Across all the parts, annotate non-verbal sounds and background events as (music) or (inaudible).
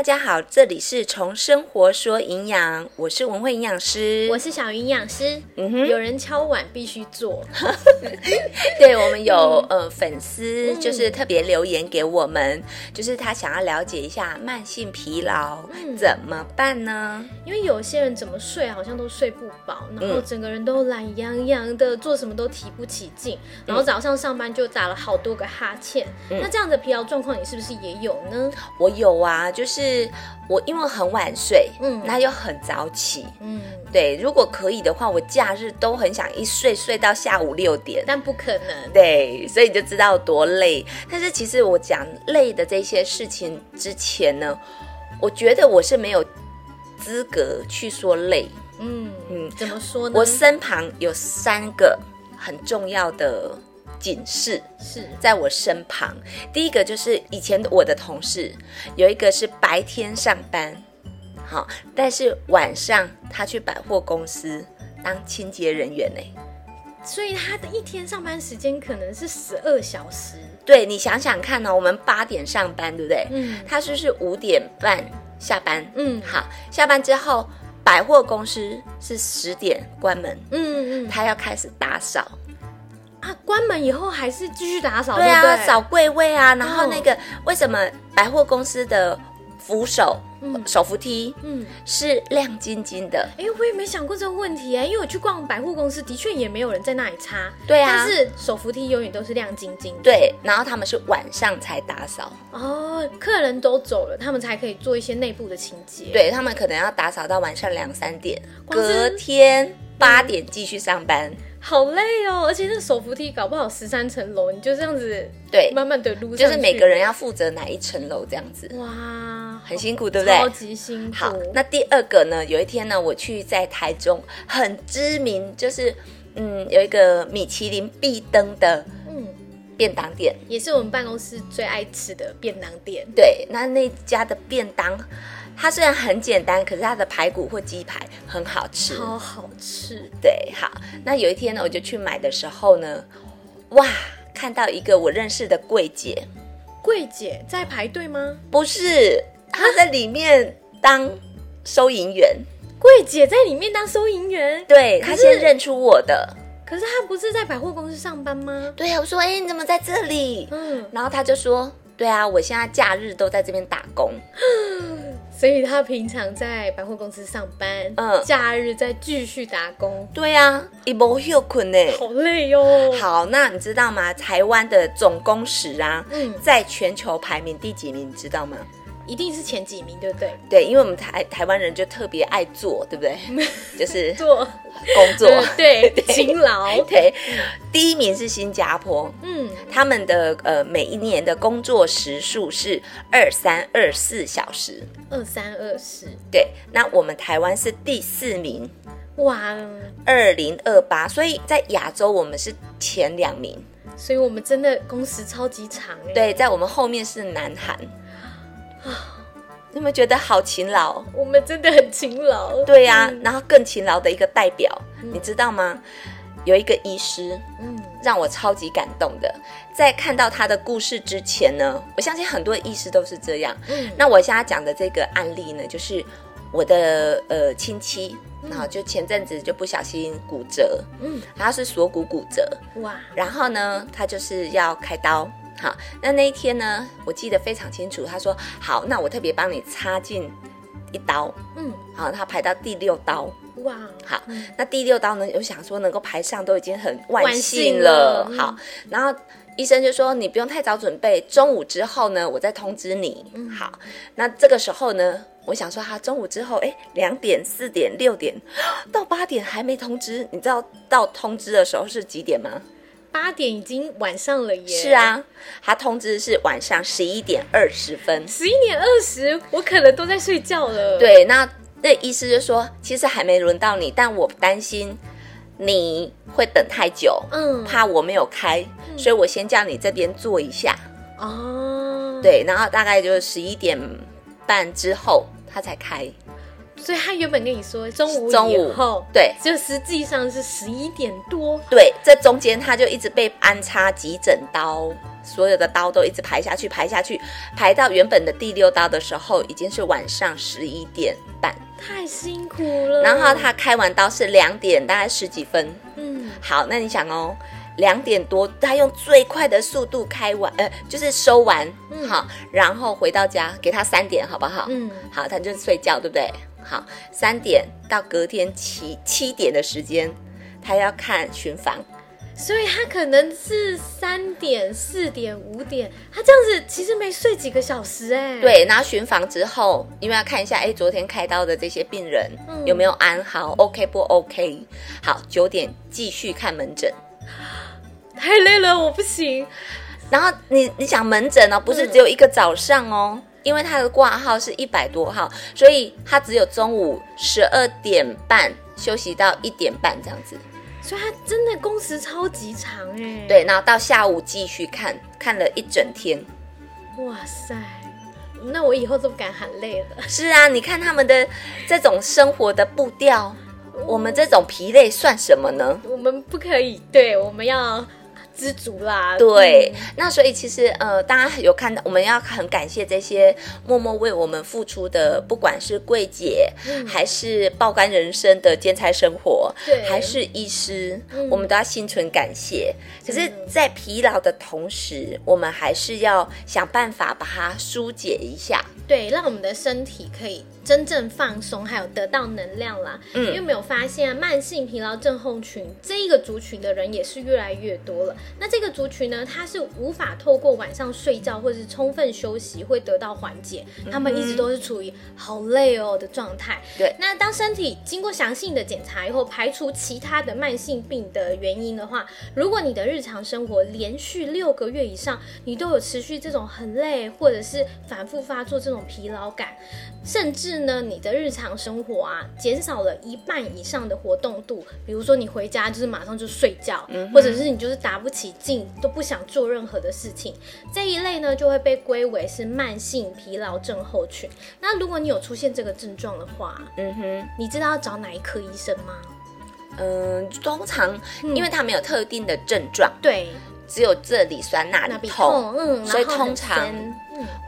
大家好，这里是从生活说营养，我是文慧营养师，我是小营养师。嗯哼有人敲碗必须做，(laughs) 对我们有、呃粉丝就是特别留言给我们，就是他想要了解一下慢性疲劳、怎么办呢？因为有些人怎么睡好像都睡不饱，然嗯后整个人都懒洋洋的，做什么都提不起劲，然后早上上班就打了好多个哈欠。嗯那这样的疲劳状况，你是不是也有呢？我有啊，就是我因为很晚睡，嗯嗯，那又很早起，嗯，对，如果可以的话，我假日都很想一睡睡到下午六点。但不可能。对，所以你就知道多累。但是其实我讲累的这些事情之前呢，我觉得我是没有资格去说累。嗯嗯嗯，怎么说呢？我身旁有三个很重要的警示，是在我身旁。第一个就是以前我的同事，有一个是白天上班，好，但是晚上他去百货公司当清洁人员呢。所以他的一天上班时间可能是十二小时。对你想想看哦，我们八点上班，对不对？嗯他是不是五点半下班？嗯好，下班之后，百货公司是十点关门，嗯嗯他要开始打扫。啊，关门以后还是继续打扫，对啊，扫柜位啊，然后哦那个、为什么百货公司的扶手、嗯手扶梯嗯。是亮晶晶的？哎，我也没想过这个问题哎，因为我去逛百货公司，的确也没有人在那里擦。对啊但是手扶梯永远都是亮晶晶的。对，然后他们是晚上才打扫，哦，客人都走了，他们才可以做一些内部的清洁。，对他们可能要打扫到晚上两三点，隔天八点继续上班。好累哦，而且那手扶梯搞不好十三层楼，你就这样子对，慢慢的撸上，就是每个人要负责哪一层楼这样子，哇，很辛苦，对不对？超级辛苦。好，那第二个呢？有一天呢，我去在台中很知名，就是嗯，有一个米其林必登的嗯，便当店。也是我们办公室最爱吃的便当店。对，那那家的便当，它虽然很简单，可是它的排骨或鸡排很好吃。超好吃，对，好，那有一天呢，我就去买的时候呢，哇，看到一个我认识的柜姐，柜姐在排队吗？不是，她在里面当收银员。柜姐在里面当收银员，对她是先认出我的，可是她不是在百货公司上班吗？对啊，我说，哎、你怎么在这里？嗯，然后她就说，对啊，我现在假日都在这边打工。(laughs) 所以他平常在百货公司上班，嗯嗯，假日再继续打工，对啊，一波休困呢。好累哦。好，那你知道吗？台湾的总工时啊，嗯在全球排名第几名？你知道吗？一定是前几名，对不对？对，因为我们台台湾人就特别爱做，对不对？(laughs) 就是做工作。呃对 (laughs) 勤劳，对，第一名是新加坡，嗯，他们的呃每一年的工作时数是二三二四小时。二三二四，对，那我们台湾是第四名，哇，二零二八，所以在亚洲我们是前两名。所以我们真的工时超级长哎。对，在我们后面是南韩。你有没有觉得好勤劳？我们真的很勤劳。对呀、嗯然后更勤劳的一个代表，你知道吗？有一个医师嗯让我超级感动的，在看到他的故事之前呢，我相信很多医师都是这样。嗯那我现在讲的这个案例呢，就是我的呃亲戚，然后就前阵子就不小心骨折，嗯，他是锁骨骨折，哇，然后呢，他就是要开刀。好，那那一天呢，我记得非常清楚。他说：“好，那我特别帮你插进一刀。嗯，”好，他排到第六刀。哇，好，嗯那第六刀呢，我想说能够排上都已经很万万幸幸了。好，然后医生就说你不用太早准备，中午之后呢，我再通知你。嗯好，那这个时候呢，我想说，他中午之后，哎，两点、四点、六点到八点还没通知，你知道到通知的时候是几点吗？八点已经晚上了耶。是，啊，他通知是晚上十一点二十分。十一点二十，我可能都在睡觉了。，对，那那意思就说，其实还没轮到你，但我担心你会等太久，嗯，怕我没有开，所以我先叫你这边坐一下。哦，，对，然后大概就是十一点半之后他才开。所以他原本跟你说中午中午后，对就实际上是十一点多。对，这中间他就一直被安插急诊刀，所有的刀都一直排下去，排下去，排到原本的第六刀的时候，已经是晚上十一点半。太辛苦了。然后他开完刀是两点，大概十几分。嗯，好，那你想哦，两点多，他用最快的速度开完，呃，就是收完，嗯好，然后回到家，给他三点，好不好？嗯，好，他就睡觉，对不对？好，三点到隔天七七点的时间，他要看巡房。所以他可能是三点、四点、五点，他这样子其实没睡几个小时哎。，对，然后巡房之后，因为要看一下，哎，昨天开刀的这些病人、嗯有没有安好，OK 不 OK？好，九点继续看门诊。太累了，我不行。然后你你想门诊哦，不是只有一个早上哦，因为他的挂号是一百多号，所以他只有中午十二点半休息到一点半这样子。所以他真的工时超级长哎。，对，然后到下午继续看，看了一整天。哇塞，那我以后都不敢喊累了。是啊，你看他们的这种生活的步调，我们这种疲累算什么呢？我们不可以，对，我们要知足啦。对嗯，那所以其实呃，大家有看到，我们要很感谢这些默默为我们付出的，不管是柜姐，嗯还是爆肝人生的兼差生活，对还是医师，嗯我们都要心存感谢。可是，在疲劳的同时，我们还是要想办法把它疏解一下。对，让我们的身体可以真正放松，还有得到能量啦。嗯因为没有发现慢性疲劳症候群这一个族群的人也是越来越多了。那这个族群呢，他是无法透过晚上睡觉或者是充分休息会得到缓解，他们一直都是处于好累哦的状态。对那当身体经过详细的检查以后，排除其他的慢性病的原因的话，如果你的日常生活连续六个月以上，你都有持续这种很累，或者是反复发作这种疲劳感，甚至呢，你的日常生活啊减少了一半以上的活动度，比如说你回家就是马上就睡觉，或者是你就是打不起劲，都不想做任何的事情，这一类呢就会被归为是慢性疲劳症候群。那如果你有出现这个症状的话，嗯哼，你知道要找哪一科医生吗？嗯，通常因为它没有特定的症状，对，只有这里酸那那里里痛，嗯，所以通常。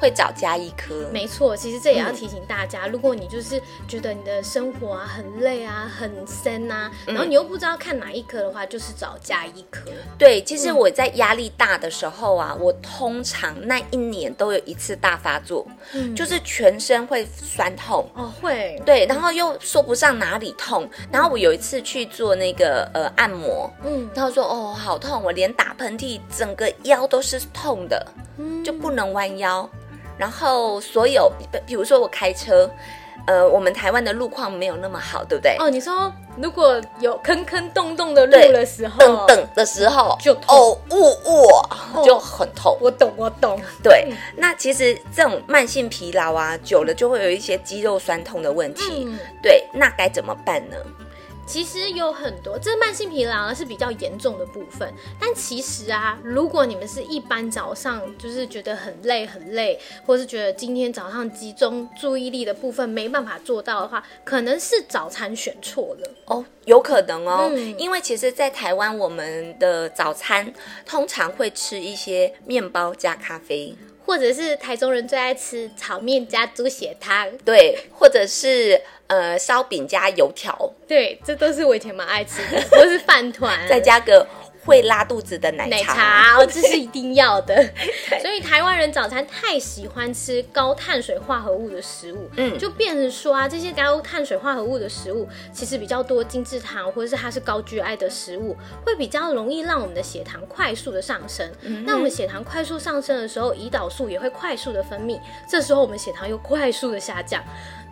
会找加医科。没错，其实这也要嗯提醒大家，如果你就是觉得你的生活啊很累啊、很深啊，嗯。然后你又不知道看哪一科的话，就是找加医科。对，其实嗯。我在压力大的时候啊，我通常那一年都有一次大发作，嗯。就是全身会酸痛。哦，会，对，然后又说不上哪里痛，然后我有一次去做那个呃按摩，嗯，然后说哦好痛，我连打喷嚏整个腰都是痛的，嗯就不能弯腰。然后所有比比如说我开车，呃，我们台湾的路况没有那么好，对不对？哦，你说如果有坑坑洞洞的路的时候，等等的时候就痛哦呜呜就很痛。我懂，我懂。对嗯，那其实这种慢性疲劳啊，久了就会有一些肌肉酸痛的问题。嗯，对，那该怎么办呢？其实有很多，这慢性疲劳呢是比较严重的部分。但其实啊，如果你们是一般早上就是觉得很累很累，或是觉得今天早上集中注意力的部分没办法做到的话，可能是早餐选错了。哦，有可能哦，因为其实，在台湾我们的早餐通常会吃一些面包加咖啡，或者是台中人最爱吃炒面加猪血汤，对，或者是呃烧饼加油条，对，这都是我以前蛮爱吃的，或是饭团，(laughs) 再加个会拉肚子的奶奶茶。茶，哦，(laughs) 这是一定要的。所以台湾人早餐太喜欢吃高碳水化合物的食物，嗯就变成说啊，这些高碳水化合物的食物其实比较多精制糖，或者是它是高 GI 的食物，会比较容易让我们的血糖快速的上升。那我们血糖快速上升的时候，胰岛素也会快速的分泌，这时候我们血糖又快速的下降。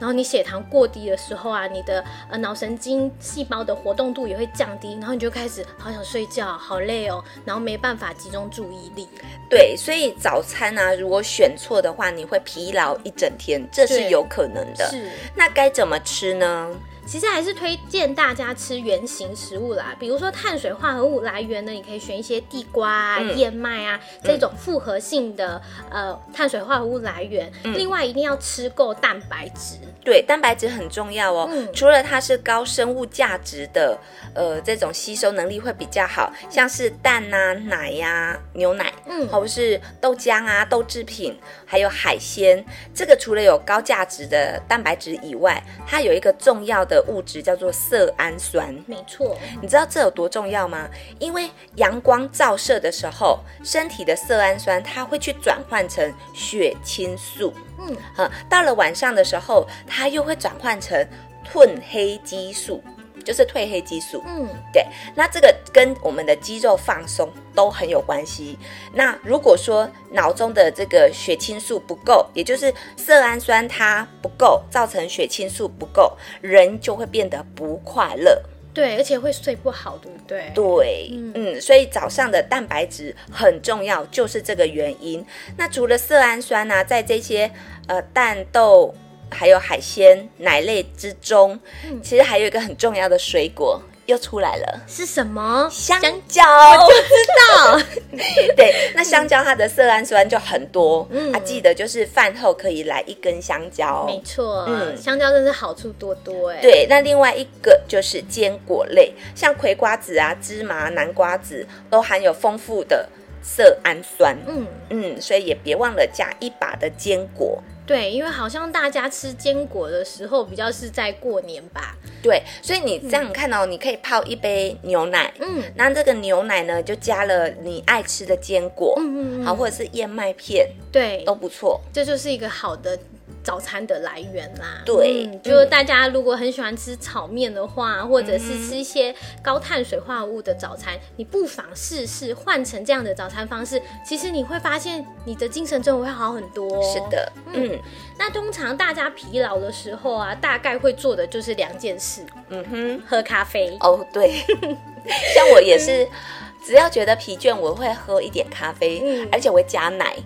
然后你血糖过低的时候啊，你的呃脑神经细胞的活动度也会降低，然后你就开始好想睡觉，好累哦，然后没办法集中注意力。对，所以早餐啊，如果选错的话，你会疲劳一整天，这是有可能的。是，那该怎么吃呢？其实还是推荐大家吃原形食物啦，比如说碳水化合物来源呢，你可以选一些地瓜啊、嗯燕麦啊这种复合性的呃碳水化合物来源。嗯另外，一定要吃够蛋白质。对，蛋白质很重要哦。嗯除了它是高生物价值的，呃，这种吸收能力会比较好，像是蛋啊、奶呀、牛奶，嗯或者是豆浆啊、豆制品，还有海鲜。这个除了有高价值的蛋白质以外，它有一个重要的物质叫做色氨酸。没错，你知道这有多重要吗？因为阳光照射的时候，身体的色氨酸它会去转换成血清素。嗯，啊，到了晚上的时候，它又会转换成褪黑激素，就是褪黑激素。嗯，对，那这个跟我们的肌肉放松都很有关系。那如果说脑中的这个血清素不够，也就是色氨酸它不够，造成血清素不够，人就会变得不快乐。对，而且会睡不好，对不对？对，嗯所以早上的蛋白质很重要，就是这个原因。那除了色氨酸呢、在这些呃蛋豆还有海鲜、奶类之中，其实还有一个很重要的水果又出来了。是什么？香香蕉，到。(laughs) 对，那香蕉它的色氨酸就很多，嗯啊，记得就是饭后可以来一根香蕉，没错，嗯香蕉真是好处多多哎。，对，那另外一个就是坚果类，像葵瓜子啊、芝麻、南瓜子都含有丰富的色氨酸。嗯，嗯，所以也别忘了加一把的坚果。对，因为好像大家吃坚果的时候，比较是在过年吧。对，所以你这样看哦，你可以泡一杯牛奶，嗯那这个牛奶呢就加了你爱吃的坚果，嗯嗯嗯好，或者是燕麦片对，都不错。这就是一个好的早餐的来源啦。对嗯，就是嗯大家如果很喜欢吃炒面的话，或者是吃一些高碳水化合物的早餐，你不妨试试换成这样的早餐方式，其实你会发现你的精神真的会好很多、哦。是。的，嗯那通常大家疲劳的时候啊，大概会做的就是两件事：嗯哼，喝咖啡。哦对，(laughs) 像我也是。(laughs) 只要觉得疲倦，我会喝一点咖啡，嗯而且我会加奶，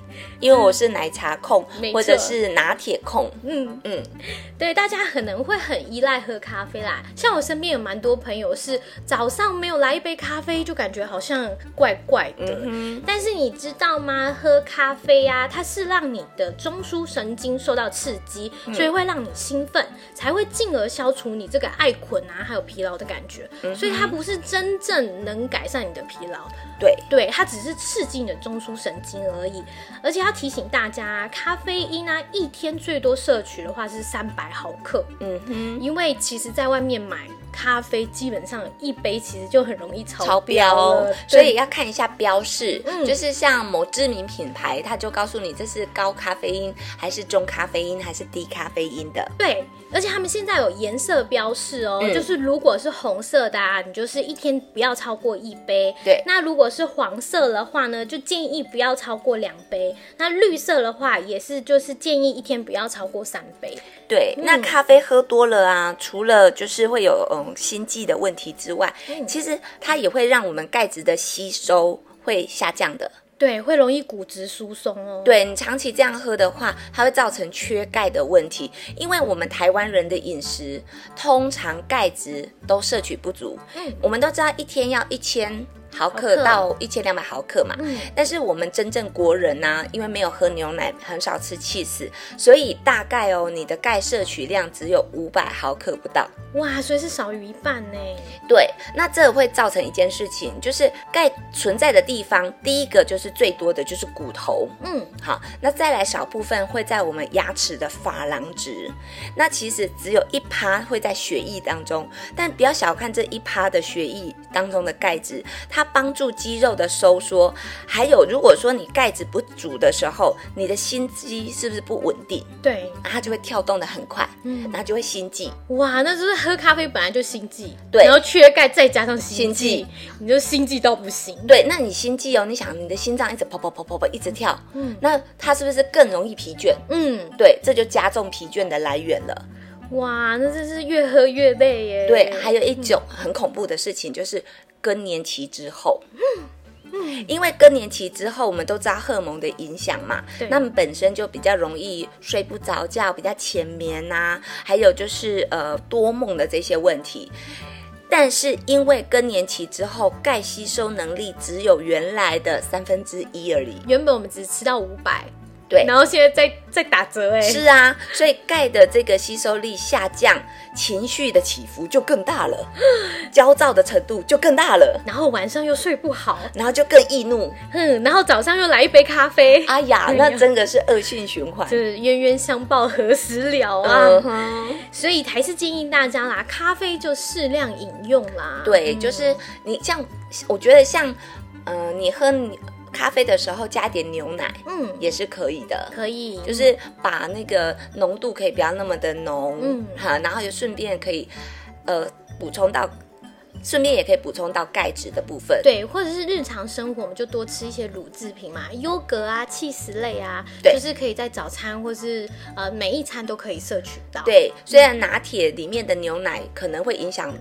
因为我是奶茶控，或者是拿铁控。嗯，嗯，对，大家可能会很依赖喝咖啡啦。像我身边有蛮多朋友是早上没有来一杯咖啡，就感觉好像怪怪的。嗯但是你知道吗？喝咖啡啊，它是让你的中枢神经受到刺激，嗯所以会让你兴奋，才会进而消除你这个爱困啊还有疲劳的感觉。嗯所以它不是真正能改善你的疲劳，对，对，它只是刺激你的中枢神经而已。而且要提醒大家，咖啡因啊，一天最多摄取的话是三百毫克。嗯哼，因为其实，在外面买咖啡，基本上一杯其实就很容易超超标所以要看一下标示，嗯就是像某知名品牌，它就告诉你这是高咖啡因还是中咖啡因还是低咖啡因的。对，而且他们现在有颜色标示哦，嗯就是如果是红色的啊，你就是一天不要超过一杯。对那如果是黄色的话呢，就建议不要超过两杯。那绿色的话，也是就是建议一天不要超过三杯。对，那咖啡喝多了啊，除了就是会有嗯心悸的问题之外，嗯其实它也会让我们钙质的吸收会下降的。对，会容易骨质疏松哦。对你长期这样喝的话，它会造成缺钙的问题，因为我们台湾人的饮食通常钙质都摄取不足。嗯我们都知道一天要一千毫克到一千两百毫克嘛，嗯。但是我们真正国人呢、因为没有喝牛奶，很少吃 cheese，所以大概哦，你的钙摄取量只有五百毫克不到。哇，所以是少于一半呢。对，那这会造成一件事情，就是钙存在的地方，第一个就是最多的就是骨头，嗯，好，那再来少部分会在我们牙齿的珐琅质，那其实只有一趴会在血液当中，但不要小看这一趴的血液当中的钙质，它帮助肌肉的收缩，还有如果说你钙质不足的时候，你的心肌是不是不稳定，对，它就会跳动的很快，嗯然后就会心悸。哇，那就是喝咖啡本来就心悸，对然后缺钙再加上心心悸悸，你就心悸到不行。对，那你心悸哦，你想你的心脏一直跑跑跑跑跑一直跳，嗯那它是不是更容易疲倦？嗯，对，这就加重疲倦的来源了。哇，那真是越喝越累耶。对，还有一种很恐怖的事情，就是更年期之后，嗯，因为更年期之后，我们都知道荷尔蒙的影响嘛，那么本身就比较容易睡不着觉，比较浅眠呐、还有就是呃多梦的这些问题。但是因为更年期之后，钙吸收能力只有原来的三分之一而已。原本我们只吃到五百，对，然后现在在在打折哎、是啊，所以钙的这个吸收力下降，情绪的起伏就更大了，(gasps) 焦躁的程度就更大了，然后晚上又睡不好，然后就更易怒。嗯，然后早上又来一杯咖啡，哎呀，那真的是恶性循环。就是冤冤相报何时了啊！嗯，所以还是建议大家啦，咖啡就适量饮用啦。对，嗯就是你像，我觉得像，呃，你喝咖啡的时候加点牛奶嗯，也是可以的。可以，就是把那个浓度可以不要那么的浓，嗯哈，然后就顺便可以，呃，补充到，顺便也可以补充到钙质的部分。对，或者是日常生活，我们就多吃一些乳制品嘛，优格啊、气食类啊，对就是可以在早餐或是呃每一餐都可以摄取到。对，虽然拿铁里面的牛奶可能会影响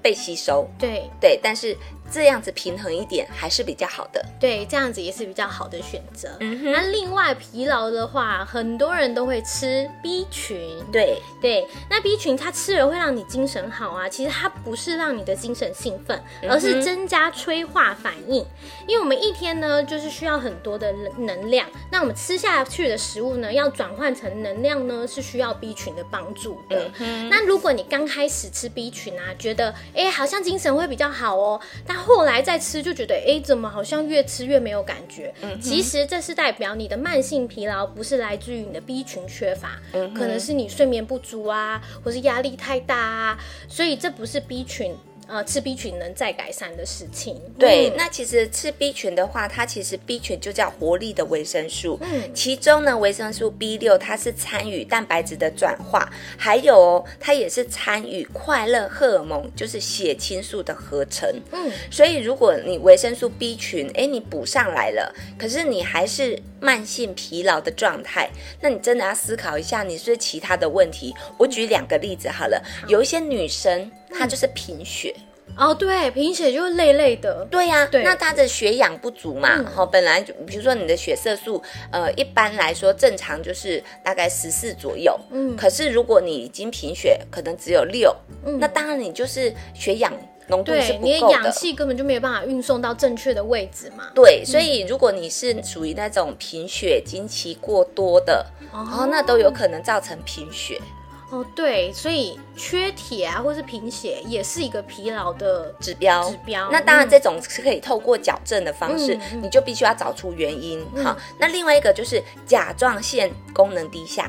被吸收，对对，但是这样子平衡一点还是比较好的。对，这样子也是比较好的选择。嗯哼，那另外疲劳的话，很多人都会吃 B 群。对，对，那 B 群它吃了会让你精神好啊，其实它不是让你的精神兴奋，嗯而是增加催化反应。因为我们一天呢，就是需要很多的能能量，那我们吃下去的食物呢，要转换成能量呢，是需要 B 群的帮助的。嗯那如果你刚开始吃 B 群啊，觉得哎、诶好像精神会比较好哦，但后来再吃就觉得哎、诶怎么好像越吃越没有感觉？嗯其实这是代表你的慢性疲劳不是来自于你的 B 群缺乏，嗯可能是你睡眠不足啊，或是压力太大啊，所以这不是 B 群。呃，吃 B 群能再改善的事情，对，嗯那其实吃 B 群的话，它其实 B 群就叫活力的维生素。嗯其中呢，维生素 B 六它是参与蛋白质的转化，还有哦，它也是参与快乐荷尔蒙，就是血清素的合成。嗯，所以如果你维生素 B 群，哎，你补上来了，可是你还是慢性疲劳的状态，那你真的要思考一下，你是其他的问题？我举两个例子好了，有一些女生她就是贫血。哦，对，贫血就是累累的，对呀、对那它的血氧不足嘛，嗯哈、本来就比如说你的血色素，呃，一般来说正常就是大概十四左右，嗯可是如果你已经贫血，可能只有六、嗯那当然你就是血氧浓度是不够的你的氧气根本就没有办法运送到正确的位置嘛。对，所以如果你是属于那种贫血、经期过多的，哦，那都有可能造成贫血。哦，对，所以缺铁啊，或是贫血也是一个疲劳的指标，指标。那当然，嗯。这种是可以透过矫正的方式，你就必须要找出原因。嗯。好，那另外一个就是甲状腺功能低下。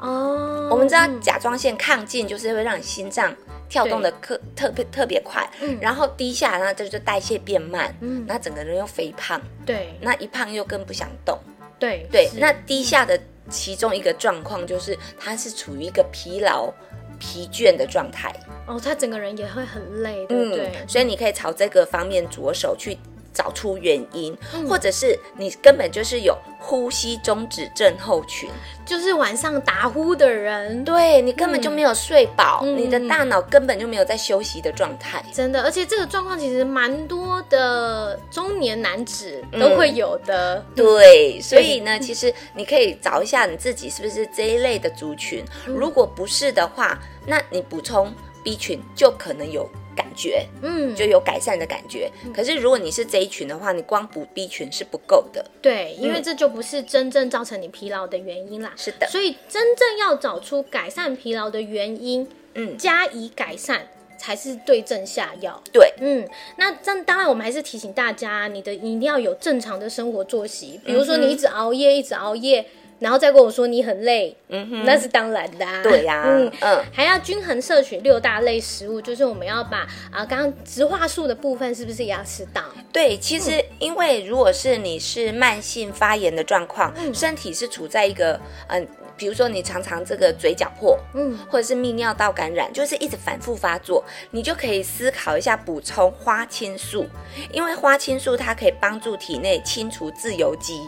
哦。我们知道嗯。甲状腺亢进就是会让你心脏跳动的特特别特别快，嗯。然后低下，那这就是代谢变慢，嗯。那整个人又肥胖，对。那一胖又更不想动。对。是，对那低下的其中一个状况就是他是处于一个疲劳。疲倦的状态，哦，他整个人也会很累，对不对？所以你可以朝这个方面着手去找出原因，嗯或者是你根本就是有呼吸中止症候群，就是晚上打呼的人，对你根本就没有睡饱，嗯你的大脑根本就没有在休息的状态。真的，而且这个状况其实蛮多的中年男子都会有的。对，所以呢，其实你可以找一下你自己是不是这一类的族群。嗯如果不是的话，那你补充 B 群就可能有感觉，嗯，就有改善的感觉。可是如果你是这一群的话，你光补 B 群是不够的。对，因为这就不是真正造成你疲劳的原因啦。是的，所以真正要找出改善疲劳的原因，嗯，加以改善，才是对症下药。对，嗯，那这当然，我们还是提醒大家，你的你一定要有正常的生活作息，比如说你一直熬夜，一直熬夜，然后再跟我说你很累，嗯哼，那是当然的、啊。对呀、(laughs) 嗯。嗯还要均衡摄取六大类食物，就是我们要把啊，刚刚植化素的部分是不是也要吃到？对，其实因为如果是你是慢性发炎的状况，嗯身体是处在一个嗯、比如说你常常这个嘴角破，嗯，或者是泌尿道感染，就是一直反复发作，你就可以思考一下补充花青素，因为花青素它可以帮助体内清除自由基。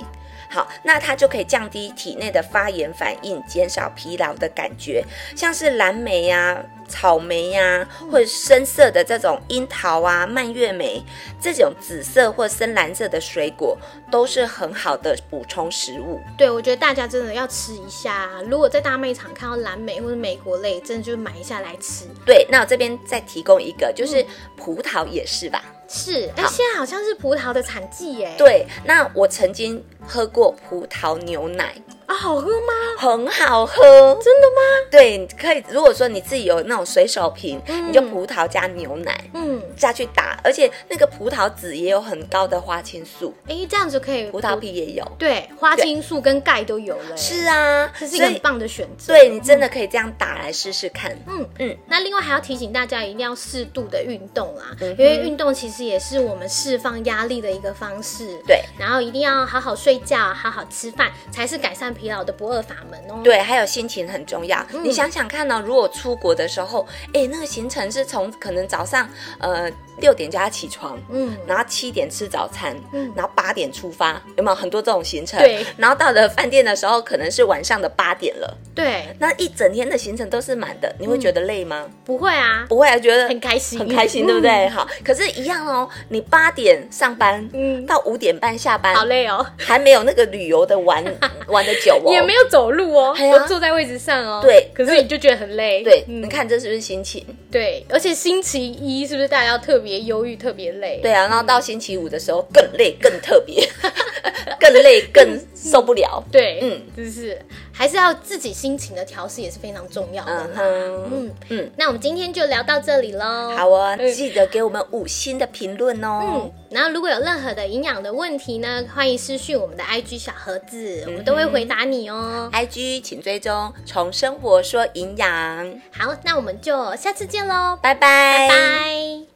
好，那它就可以降低体内的发炎反应，减少疲劳的感觉。像是蓝莓呀、草莓呀，或者深色的这种樱桃啊、蔓越莓，这种紫色或深蓝色的水果，都是很好的补充食物。对，我觉得大家真的要吃一下。如果在大卖场看到蓝莓或者美国类，真的就买一下来吃。对，那我这边再提供一个，就是葡萄也是吧？是，哎，现在好像是葡萄的产季耶。对，那我曾经喝过葡萄牛奶。啊，好喝吗？很好喝，真的吗？对，可以。如果说你自己有那种随手瓶，你就葡萄加牛奶，嗯，下去打，而且那个葡萄籽也有很高的花青素，哎，这样子可以。葡萄皮也有，对，花青素跟钙都有了。是啊，这是一个很棒的选择。对你真的可以这样打来试试看。嗯嗯。那另外还要提醒大家，一定要适度的运动啊，因为运动其实也是我们释放压力的一个方式。对，然后一定要好好睡觉，好好吃饭，才是改善疲劳的不二法门哦。对，还有心情很重要。你想想看呢，如果出国的时候，哎，那个行程是从可能早上呃六点叫他起床，嗯，然后七点吃早餐，嗯，然后八点出发，有没有很多这种行程？对。然后到了饭店的时候，可能是晚上的八点了。对。那一整天的行程都是满的，你会觉得累吗？不会啊，不会啊，觉得很开心，很开心，对不对？好，可是，一样哦，你八点上班，嗯，到五点半下班，好累哦，还没有那个旅游的玩 (laughs) 玩的久哦，也没有走路哦，都坐在位置上哦。对，可是你就觉得很累。对，你看这是不是心情？对，而且星期一是不是大家要特别忧郁、特别累？对啊，然后到星期五的时候更累、更特别、(laughs) 更累、更受不了。对，嗯，就是还是要自己心情的调试也是非常重要的。嗯嗯，那我们今天就聊到这里喽。好哦，记得给我们五星的评论哦。嗯，然后如果有任何的营养的问题呢，欢迎私讯我们的 IG 小盒子，我们都会回答你哦。IG 请追踪，从生活说营养。好，那我们就下次见喽，拜拜，拜拜。